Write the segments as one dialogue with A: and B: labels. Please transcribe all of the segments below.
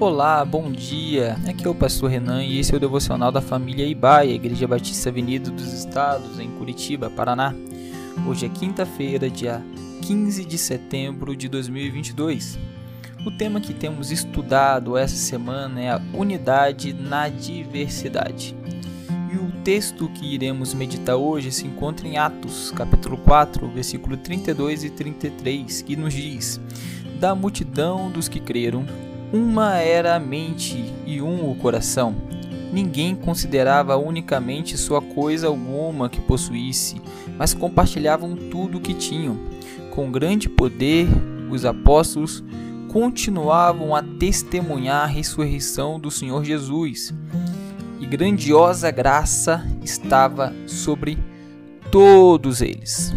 A: Olá, bom dia. Aqui é o pastor Renan e esse é o devocional da família Ibaia, Igreja Batista Avenida dos Estados, em Curitiba, Paraná. Hoje é quinta-feira, dia 15 de setembro de 2022. O tema que temos estudado essa semana é a unidade na diversidade. E o texto que iremos meditar hoje se encontra em Atos, capítulo 4, versículo 32 e 33, que nos diz: Da multidão dos que creram, uma era a mente e um o coração. Ninguém considerava unicamente sua coisa alguma que possuísse, mas compartilhavam tudo o que tinham. Com grande poder, os apóstolos continuavam a testemunhar a ressurreição do Senhor Jesus. E grandiosa graça estava sobre todos eles.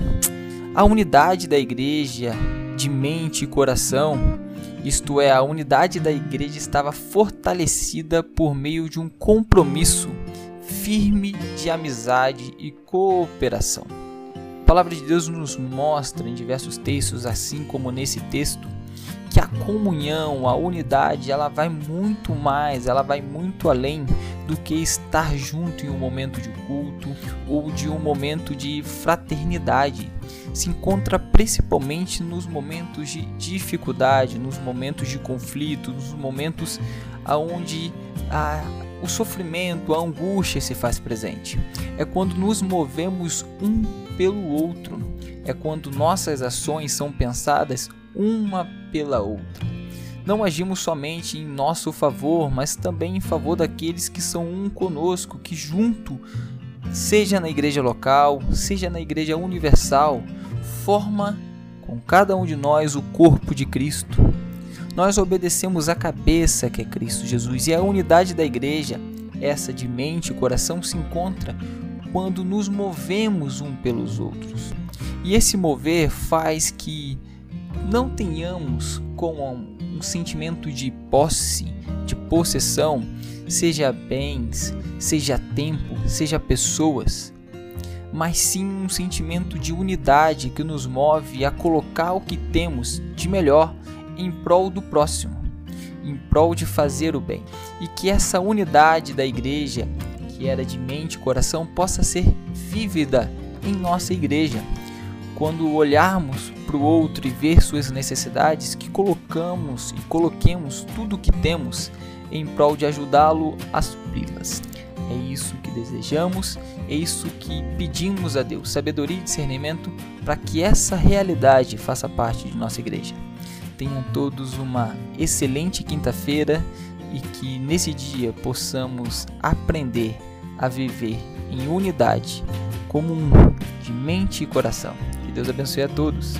A: A unidade da igreja de mente e coração isto é, a unidade da igreja estava fortalecida por meio de um compromisso firme de amizade e cooperação. A palavra de Deus nos mostra em diversos textos, assim como nesse texto, que a comunhão, a unidade, ela vai muito mais, ela vai muito além do que estar junto em um momento de culto ou de um momento de fraternidade. Se encontra principalmente nos momentos de dificuldade, nos momentos de conflito, nos momentos onde a, o sofrimento, a angústia se faz presente. É quando nos movemos um pelo outro. É quando nossas ações são pensadas uma pela outra. Não agimos somente em nosso favor, mas também em favor daqueles que são um conosco, que junto, seja na igreja local, seja na igreja universal, forma com cada um de nós o corpo de Cristo. Nós obedecemos a cabeça que é Cristo Jesus e a unidade da igreja, essa de mente e coração, se encontra quando nos movemos um pelos outros. E esse mover faz que não tenhamos com um sentimento de posse, de possessão, seja bens, seja tempo, seja pessoas, mas sim um sentimento de unidade que nos move a colocar o que temos de melhor em prol do próximo, em prol de fazer o bem, e que essa unidade da igreja, que era de mente e coração, possa ser vívida em nossa igreja quando olharmos para o outro e ver suas necessidades, que colocamos e coloquemos tudo o que temos em prol de ajudá-lo a supri-las. É isso que desejamos, é isso que pedimos a Deus, sabedoria e discernimento para que essa realidade faça parte de nossa igreja. Tenham todos uma excelente quinta-feira e que nesse dia possamos aprender a viver em unidade, como um de mente e coração. Que Deus abençoe a todos.